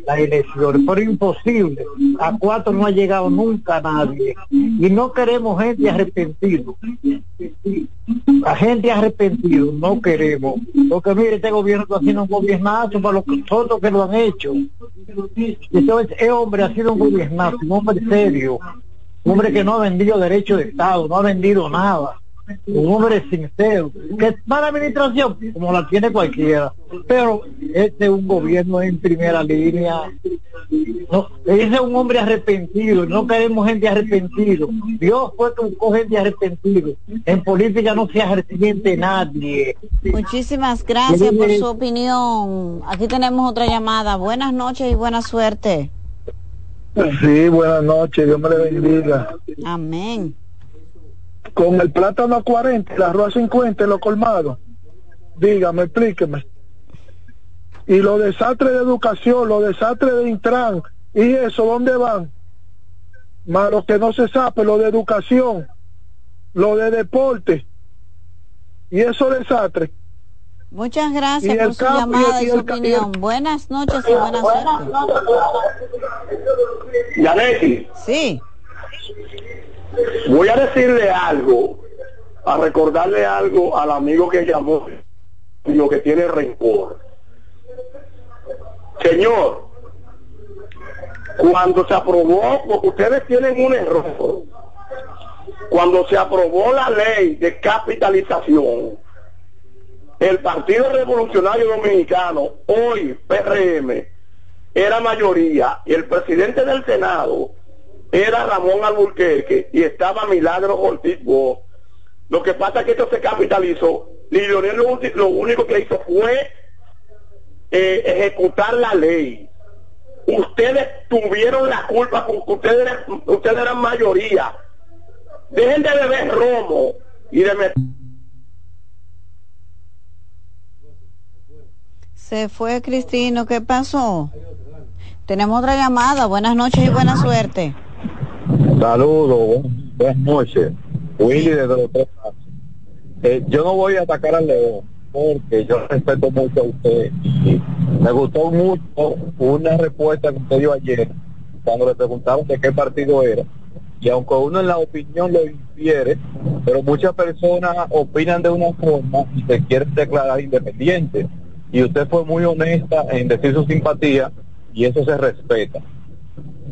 las elecciones, pero imposible. A cuatro no ha llegado nunca nadie. Y no queremos gente arrepentido. La gente arrepentido, no queremos. Porque mire, este gobierno está haciendo un gobiernazo para los otros que lo han hecho. Entonces, ese hombre ha sido un gobiernazo, un hombre serio, un hombre que no ha vendido derecho de Estado, no ha vendido nada un hombre sincero, que es mala administración, como la tiene cualquiera, pero este es un gobierno en primera línea. No, ese es un hombre arrepentido, no queremos gente arrepentido. Dios fue que buscó gente arrepentido. En política no se arrepiente nadie. Muchísimas gracias por su opinión. Aquí tenemos otra llamada. Buenas noches y buena suerte. Sí, buenas noches, Dios me le bendiga. Amén con el plátano a 40 el arroz a 50 lo colmado. Dígame, explíqueme. Y los desastres de educación, los desastres de Intran, ¿y eso dónde van? Más lo que no se sabe, lo de educación, lo de deporte, y esos desastres. Muchas gracias por su llamada y, su opinión. Buenas noches y buenas suerte. Yaneti. Sí. Voy a decirle algo, a recordarle algo al amigo que llamó, lo que tiene rencor. Señor, cuando se aprobó, porque ustedes tienen un error, cuando se aprobó la ley de capitalización, el Partido Revolucionario Dominicano, hoy PRM, era mayoría y el presidente del Senado era Ramón Alburquerque y estaba Milagro Ortiz Lo que pasa es que esto se capitalizó. Y lo, único que hizo fue eh, ejecutar la ley. Ustedes tuvieron la culpa porque ustedes eran, ustedes eran mayoría. Dejen de beber romo y de meter Se fue Cristino, ¿qué pasó? Tenemos otra llamada. Buenas noches y buena suerte. Saludos, buenas noches. Willy de los tres eh, Yo no voy a atacar al León porque yo respeto mucho a usted. me gustó mucho una respuesta que usted dio ayer cuando le preguntaron de qué partido era. Y aunque uno en la opinión lo infiere, pero muchas personas opinan de una forma y se quieren declarar independiente. Y usted fue muy honesta en decir su simpatía y eso se respeta.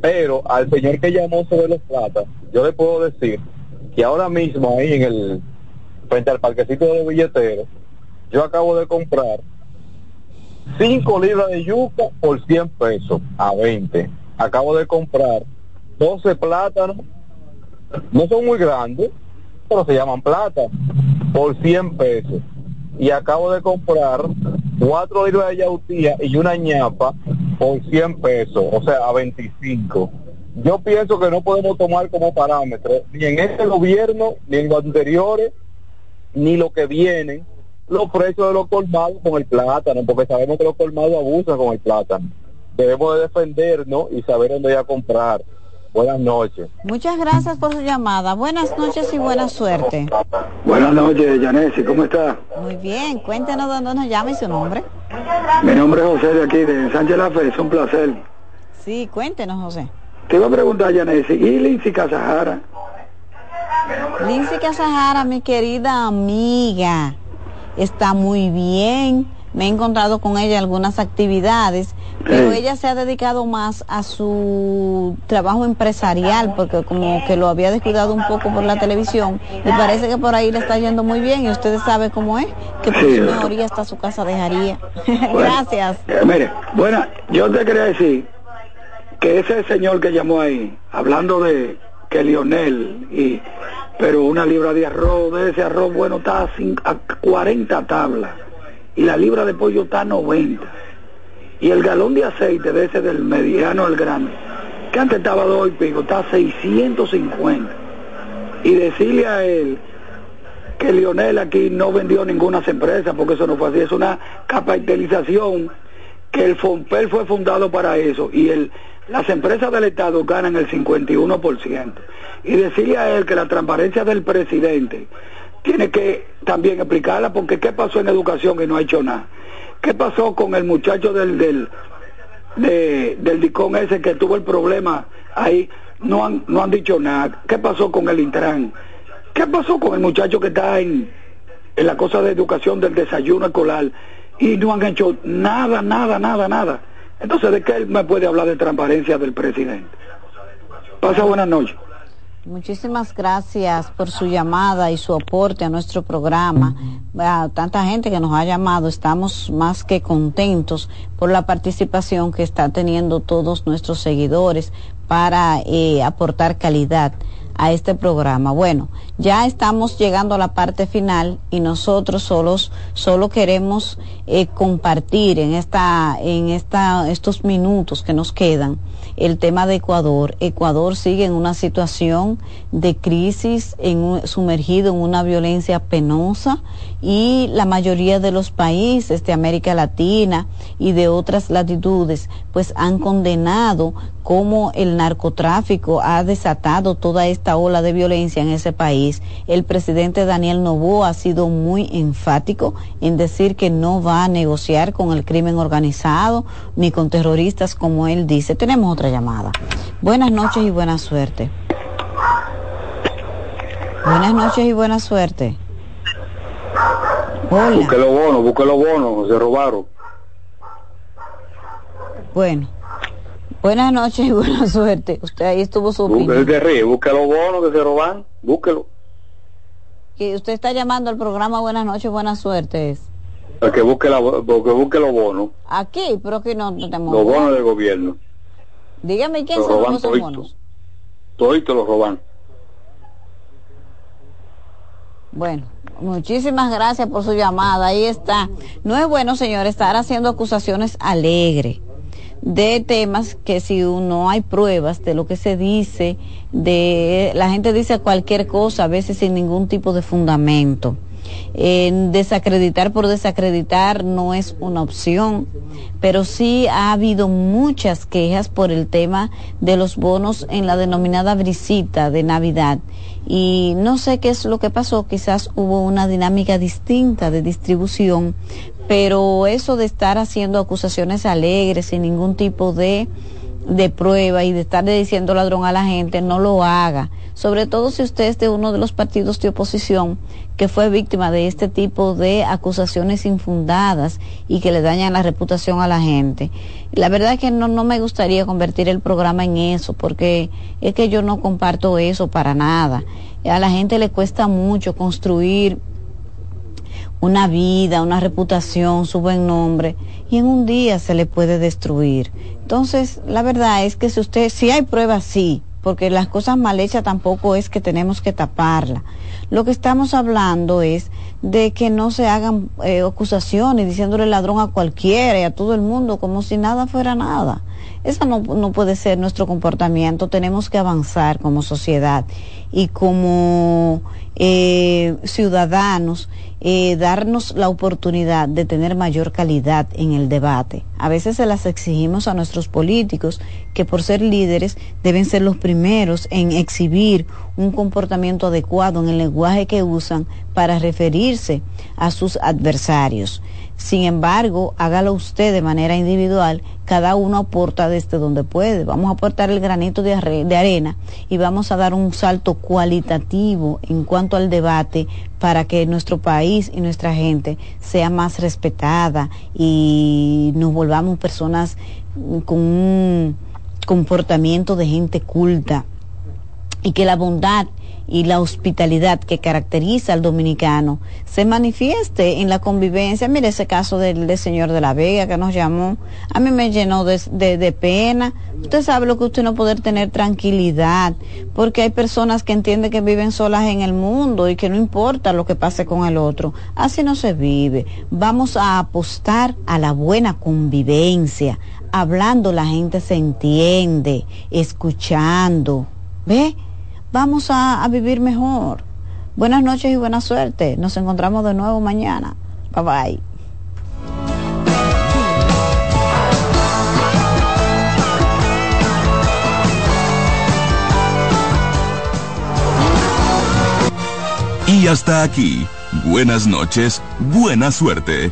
Pero al señor que llamó sobre los platas, yo le puedo decir que ahora mismo ahí en el frente al parquecito de los billeteros, yo acabo de comprar 5 libras de yuca por 100 pesos a 20. Acabo de comprar 12 plátanos, no son muy grandes, pero se llaman plátanos, por 100 pesos. Y acabo de comprar 4 libras de yautía y una ñapa por 100 pesos, o sea, a 25. Yo pienso que no podemos tomar como parámetro, ni en este gobierno, ni en los anteriores, ni lo que vienen, los precios de los colmados con el plátano, porque sabemos que los colmados abusan con el plátano. Debemos de defendernos y saber dónde ir a comprar. Buenas noches. Muchas gracias por su llamada. Buenas noches y buena suerte. Buenas noches, Yanesi, ¿cómo está? Muy bien, cuéntenos dónde nos llama y su nombre. Mi nombre es José de aquí, de Sánchez La Fe, es un placer. Sí, cuéntenos, José. Te iba a preguntar, Yanesi, ¿y Lindsay Casajara? Lindsay Casajara, mi querida amiga, está muy bien me he encontrado con ella en algunas actividades, pero ella se ha dedicado más a su trabajo empresarial, porque como que lo había descuidado un poco por la televisión, y parece que por ahí le está yendo muy bien, y ustedes saben cómo es, que por su mejoría está su casa dejaría. [LAUGHS] Gracias. Eh, mire, bueno, yo te quería decir que ese señor que llamó ahí, hablando de que Lionel, y, pero una libra de arroz, de ese arroz bueno, está a, a 40 tablas y la libra de pollo está a 90. Y el galón de aceite de ese del mediano al grande, que antes estaba dos y pico, está a 650. Y decirle a él que Lionel aquí no vendió ninguna empresa, porque eso no fue así, es una capitalización que el FOMPEL fue fundado para eso y el, las empresas del Estado ganan el 51%. Y decirle a él que la transparencia del presidente tiene que también explicarla porque qué pasó en educación y no ha hecho nada. ¿Qué pasó con el muchacho del, del, del DICON ese que tuvo el problema ahí? No han, no han dicho nada. ¿Qué pasó con el Intran? ¿Qué pasó con el muchacho que está en, en la cosa de educación del desayuno escolar? Y no han hecho nada, nada, nada, nada. Entonces, ¿de qué él me puede hablar de transparencia del presidente? Pasa buenas noches. Muchísimas gracias por su llamada y su aporte a nuestro programa. Tanta gente que nos ha llamado, estamos más que contentos por la participación que están teniendo todos nuestros seguidores para eh, aportar calidad a este programa. Bueno, ya estamos llegando a la parte final y nosotros solos solo queremos eh, compartir en esta en esta estos minutos que nos quedan el tema de Ecuador. Ecuador sigue en una situación de crisis, en sumergido en una violencia penosa y la mayoría de los países de América Latina y de otras latitudes pues han condenado cómo el narcotráfico ha desatado toda esta ola de violencia en ese país. El presidente Daniel Novoa ha sido muy enfático en decir que no va a negociar con el crimen organizado ni con terroristas como él dice. Tenemos otra llamada. Buenas noches y buena suerte. Buenas noches y buena suerte. Hola. Busque los bonos, busque los bonos, se robaron. Bueno. Buenas noches y buena suerte. Usted ahí estuvo su opinión. Busque, ríe, busque los bonos que se roban, búsquelo. Que usted está llamando al programa Buenas noches, buenas suertes. Para que busque, la, que busque los bonos. Aquí, pero que no, tenemos. Los bonos del gobierno. Dígame quién son los bonos. Todos los roban. Bueno, muchísimas gracias por su llamada. Ahí está. No es bueno, señor, estar haciendo acusaciones alegres de temas que si no hay pruebas de lo que se dice, de la gente dice cualquier cosa, a veces sin ningún tipo de fundamento. En desacreditar por desacreditar no es una opción, pero sí ha habido muchas quejas por el tema de los bonos en la denominada brisita de Navidad. Y no sé qué es lo que pasó, quizás hubo una dinámica distinta de distribución, pero eso de estar haciendo acusaciones alegres sin ningún tipo de, de prueba y de estar diciendo ladrón a la gente, no lo haga. Sobre todo si usted es de uno de los partidos de oposición que fue víctima de este tipo de acusaciones infundadas y que le dañan la reputación a la gente. La verdad es que no, no me gustaría convertir el programa en eso, porque es que yo no comparto eso para nada. A la gente le cuesta mucho construir una vida, una reputación, su buen nombre, y en un día se le puede destruir. Entonces, la verdad es que si usted, si hay pruebas, sí, porque las cosas mal hechas tampoco es que tenemos que taparla. Lo que estamos hablando es de que no se hagan eh, acusaciones diciéndole ladrón a cualquiera y a todo el mundo como si nada fuera nada. Eso no, no puede ser nuestro comportamiento. Tenemos que avanzar como sociedad y como eh, ciudadanos eh, darnos la oportunidad de tener mayor calidad en el debate. A veces se las exigimos a nuestros políticos que por ser líderes deben ser los primeros en exhibir un comportamiento adecuado en el lenguaje que usan para referirse a sus adversarios. Sin embargo, hágalo usted de manera individual, cada uno aporta desde donde puede. Vamos a aportar el granito de, arena y vamos a dar un salto cualitativo en cuanto al debate para que nuestro país y nuestra gente sea más respetada y nos volvamos personas con un comportamiento de gente culta y que la bondad y la hospitalidad que caracteriza al dominicano se manifieste en la convivencia. Mire ese caso del, señor de la Vega que nos llamó. A mí me llenó de, de, de, pena. Usted sabe lo que usted no poder tener tranquilidad, porque hay personas que entienden que viven solas en el mundo y que no importa lo que pase con el otro. Así no se vive. Vamos a apostar a la buena convivencia. Hablando la gente se entiende, escuchando. ¿Ve? Vamos a, vivir mejor. Buenas noches y buena suerte. Nos encontramos de nuevo mañana. Bye bye. Y hasta aquí. Buenas noches, buena suerte.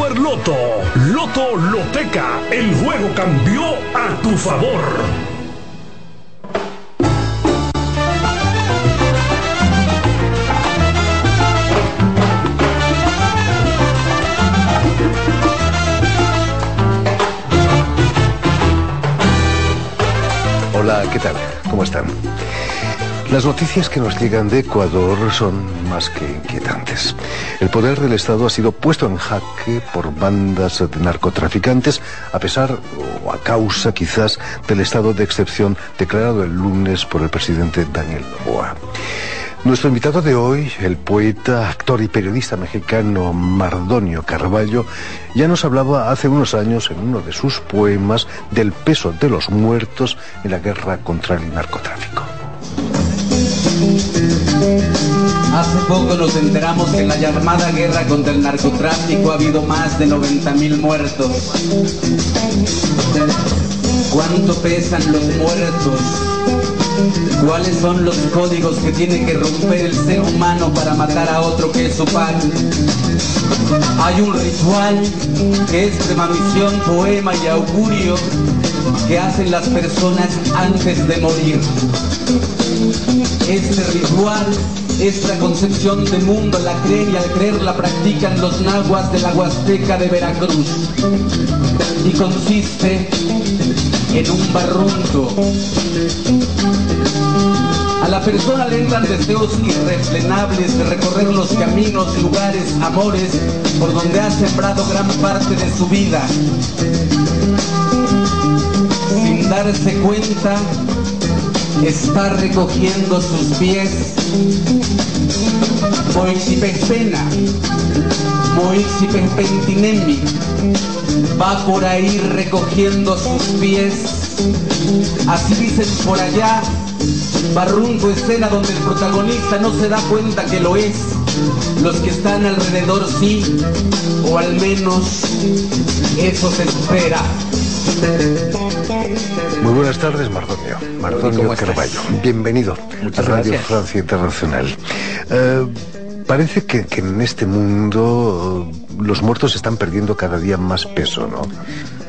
Loto. Loto Loteca. El juego cambió a tu favor. Hola, ¿qué tal? ¿Cómo están? Las noticias que nos llegan de Ecuador son más que inquietantes. El poder del Estado ha sido puesto en jaque por bandas de narcotraficantes, a pesar o a causa quizás del estado de excepción declarado el lunes por el presidente Daniel Noboa. Nuestro invitado de hoy, el poeta, actor y periodista mexicano Mardonio Carballo, ya nos hablaba hace unos años en uno de sus poemas del peso de los muertos en la guerra contra el narcotráfico. Hace poco nos enteramos que en la llamada guerra contra el narcotráfico ha habido más de 90 mil muertos. ¿Cuánto pesan los muertos? ¿Cuáles son los códigos que tiene que romper el ser humano para matar a otro que es su par? Hay un ritual que es premonición, poema y augurio que hacen las personas antes de morir. Este ritual, esta concepción de mundo la creen y al creer la practican los nahuas de la Huasteca de Veracruz. Y consiste en un barrunto. A la persona le entran deseos irrefrenables de recorrer los caminos, lugares, amores por donde ha sembrado gran parte de su vida. Sin darse cuenta, está recogiendo sus pies. Moixipespena, Moixipespentinemi, va por ahí recogiendo sus pies. Así dicen por allá, barrunco escena donde el protagonista no se da cuenta que lo es. Los que están alrededor sí, o al menos eso se espera. Muy buenas tardes, Mardonio. Mardonio Carballo. Bienvenido Muchas a Radio gracias. Francia Internacional. Eh, parece que, que en este mundo eh, los muertos están perdiendo cada día más peso, ¿no?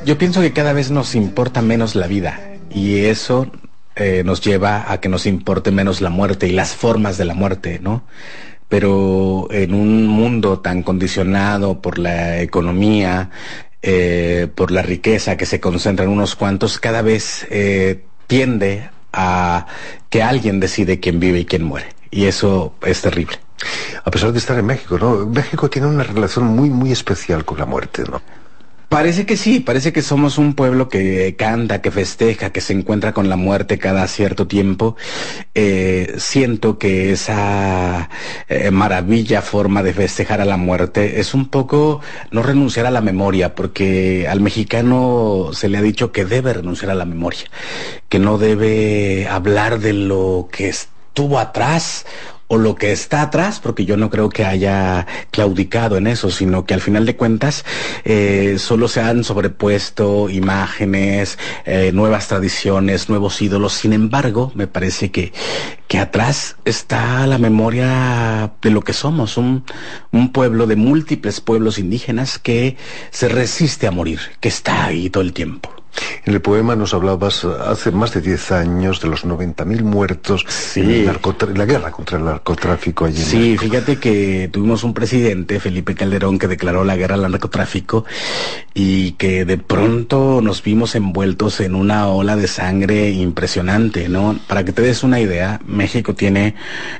Yo pienso que cada vez nos importa menos la vida y eso eh, nos lleva a que nos importe menos la muerte y las formas de la muerte, ¿no? Pero en un mundo tan condicionado por la economía, eh, por la riqueza que se concentra en unos cuantos, cada vez eh, tiende a que alguien decide quién vive y quién muere. Y eso es terrible. A pesar de estar en México, ¿no? México tiene una relación muy, muy especial con la muerte, ¿no? Parece que sí, parece que somos un pueblo que canta, que festeja, que se encuentra con la muerte cada cierto tiempo. Eh, siento que esa eh, maravilla forma de festejar a la muerte es un poco no renunciar a la memoria, porque al mexicano se le ha dicho que debe renunciar a la memoria, que no debe hablar de lo que estuvo atrás o lo que está atrás, porque yo no creo que haya claudicado en eso, sino que al final de cuentas eh, solo se han sobrepuesto imágenes, eh, nuevas tradiciones, nuevos ídolos. Sin embargo, me parece que, que atrás está la memoria de lo que somos, un, un pueblo de múltiples pueblos indígenas que se resiste a morir, que está ahí todo el tiempo. En el poema nos hablabas hace más de 10 años de los 90.000 muertos en, narcotra- en la guerra contra el narcotráfico allí. en Sí, México. fíjate que tuvimos un presidente, Felipe Calderón, que declaró la guerra al narcotráfico y que de pronto nos vimos envueltos en una ola de sangre impresionante, ¿no? Para que te des una idea, México tiene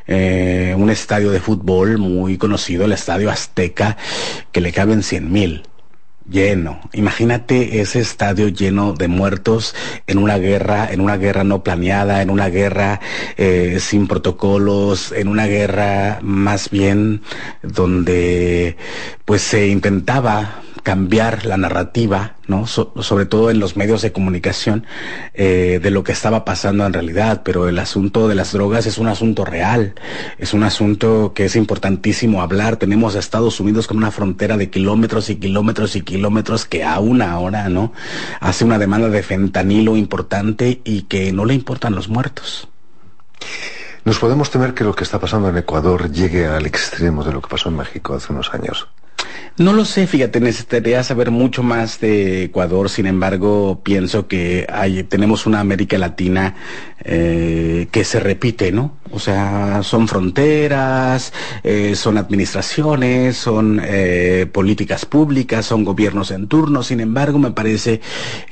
eh, un estadio de fútbol muy conocido, el Estadio Azteca, que le caben 100 mil lleno. Imagínate ese estadio lleno de muertos en una guerra, en una guerra no planeada, en una guerra eh, sin protocolos, en una guerra más bien donde pues se intentaba cambiar la narrativa, ¿no? So- sobre todo en los medios de comunicación eh, de lo que estaba pasando en realidad, pero el asunto de las drogas es un asunto real, es un asunto que es importantísimo hablar. Tenemos a Estados Unidos con una frontera de kilómetros y kilómetros y kilómetros que aún ahora, ¿no? Hace una demanda de fentanilo importante y que no le importan los muertos. Nos podemos temer que lo que está pasando en Ecuador llegue al extremo de lo que pasó en México hace unos años. No lo sé, fíjate, necesitaría saber mucho más de Ecuador, sin embargo, pienso que tenemos una América Latina eh, que se repite, ¿no? O sea, son fronteras, eh, son administraciones, son eh, políticas públicas, son gobiernos en turno, sin embargo, me parece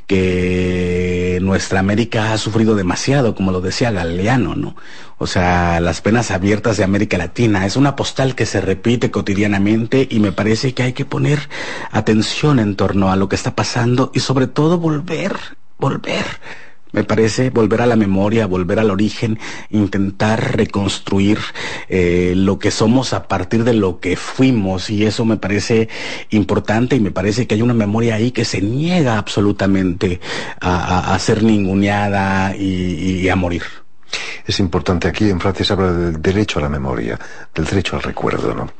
que nuestra América ha sufrido demasiado, como lo decía Galeano, ¿no? O sea, las penas abiertas de América Latina es una postal que se repite cotidianamente y me parece que hay que poner atención en torno a lo que está pasando y sobre todo volver, volver. Me parece volver a la memoria, volver al origen, intentar reconstruir eh, lo que somos a partir de lo que fuimos y eso me parece importante y me parece que hay una memoria ahí que se niega absolutamente a, a- a ser ninguneada y- y a morir. Es importante aquí en Francia se habla del derecho a la memoria, del derecho al recuerdo, ¿no?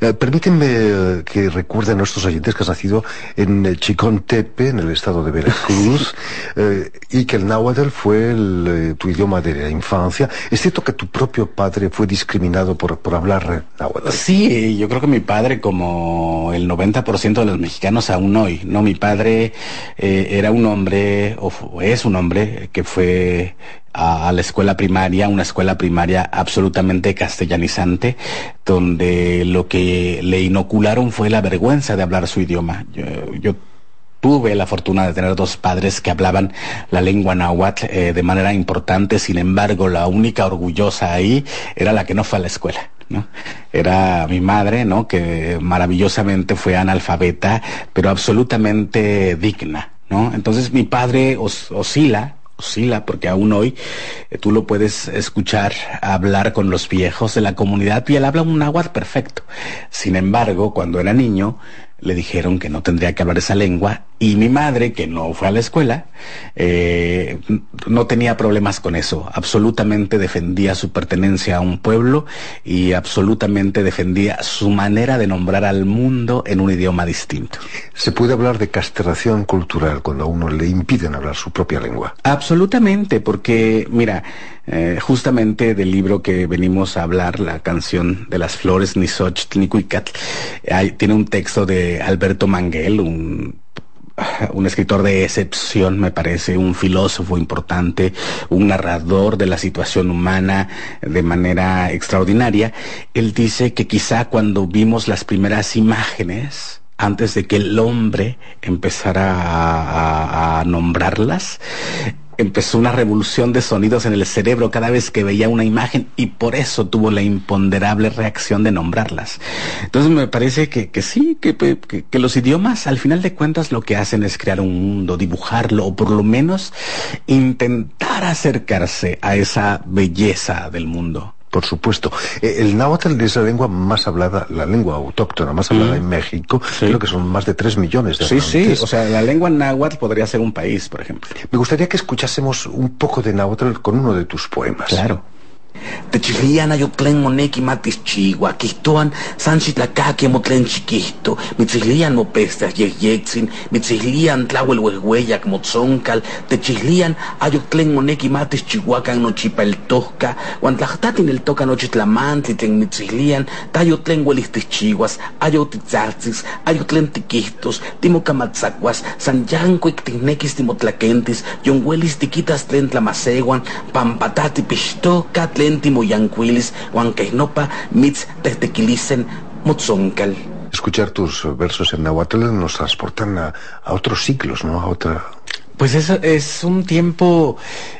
Eh, permítanme eh, que recuerden a nuestros oyentes que has nacido en eh, Chicontepe, en el estado de Veracruz, [LAUGHS] eh, y que el náhuatl fue el, tu idioma de la infancia. Es cierto que tu propio padre fue discriminado por, por hablar náhuatl. Sí, yo creo que mi padre, como el 90% de los mexicanos aún hoy, no, mi padre eh, era un hombre, o es un hombre que fue a, la escuela primaria, una escuela primaria absolutamente castellanizante, donde lo que le inocularon fue la vergüenza de hablar su idioma. Yo, yo Tuve la fortuna de tener dos padres que hablaban la lengua náhuatl eh, de manera importante, sin embargo, la única orgullosa ahí era la que no fue a la escuela. ¿no? Era mi madre, ¿no? Que maravillosamente fue analfabeta, pero absolutamente digna, ¿no? Entonces mi padre os- oscila, oscila, porque aún hoy eh, tú lo puedes escuchar hablar con los viejos de la comunidad y él habla un náhuatl perfecto. Sin embargo, cuando era niño, le dijeron que no tendría que hablar esa lengua y mi madre, que no fue a la escuela, eh, no tenía problemas con eso. Absolutamente defendía su pertenencia a un pueblo y absolutamente defendía su manera de nombrar al mundo en un idioma distinto. Se puede hablar de castración cultural cuando a uno le impiden hablar su propia lengua. Absolutamente, porque mira, eh, justamente del libro que venimos a hablar, la canción de las flores, ni Xochitl ni Cuicatl, hay- tiene un texto de Alberto Manguel, un [LAUGHS] un escritor de excepción, me parece, un filósofo importante, un narrador de la situación humana de manera extraordinaria. Él dice que quizá cuando vimos las primeras imágenes, antes de que el hombre empezara a, nombrarlas, empezó una revolución de sonidos en el cerebro cada vez que veía una imagen y por eso tuvo la imponderable reacción de nombrarlas. Entonces me parece que, que sí, que, que, que los idiomas al final de cuentas lo que hacen es crear un mundo, dibujarlo o por lo menos intentar acercarse a esa belleza del mundo. Por supuesto. Eh, El náhuatl es la lengua más hablada, la lengua autóctona más hablada Mm. en México. Creo que son más de tres millones de Sí, sí, hablantes. o sea, la lengua náhuatl podría ser un país, por ejemplo. Me gustaría que escuchásemos un poco de náhuatl con uno de tus poemas. Claro. Techilian ayotlen moneki matis chiwa, kihtoan san xitlakaki motlen chiquihto, mitzilian mopestas yehyektzin, mitzilian tlawel wehweyak motzonkal, techilian ayotlen moneki matis chihuacan nochipa el tosca, huan tlahtatin el toca nochitlamantli tlen mitzilian, tayotlen huelistis chihuas, ayotitzatzis, ayotlen tiquihtos, timocamatzacuas, san yancuic tinekis timotlaquentis, yon huelis tiquitas tlen tlamaseguan, pampatati pistoca tlen mitz motzoncal. Escuchar tus versos en náhuatl nos transportan a, a otros siglos, ¿no? A otra... Pues es, es un tiempo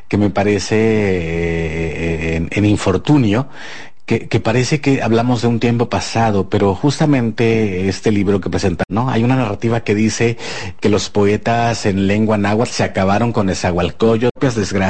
que me parece eh, en, en infortunio, que, que parece que hablamos de un tiempo pasado, pero justamente este libro que presenta, ¿no? Hay una narrativa que dice que los poetas en lengua náhuatl se acabaron con Esahualcoyo, propias desgracias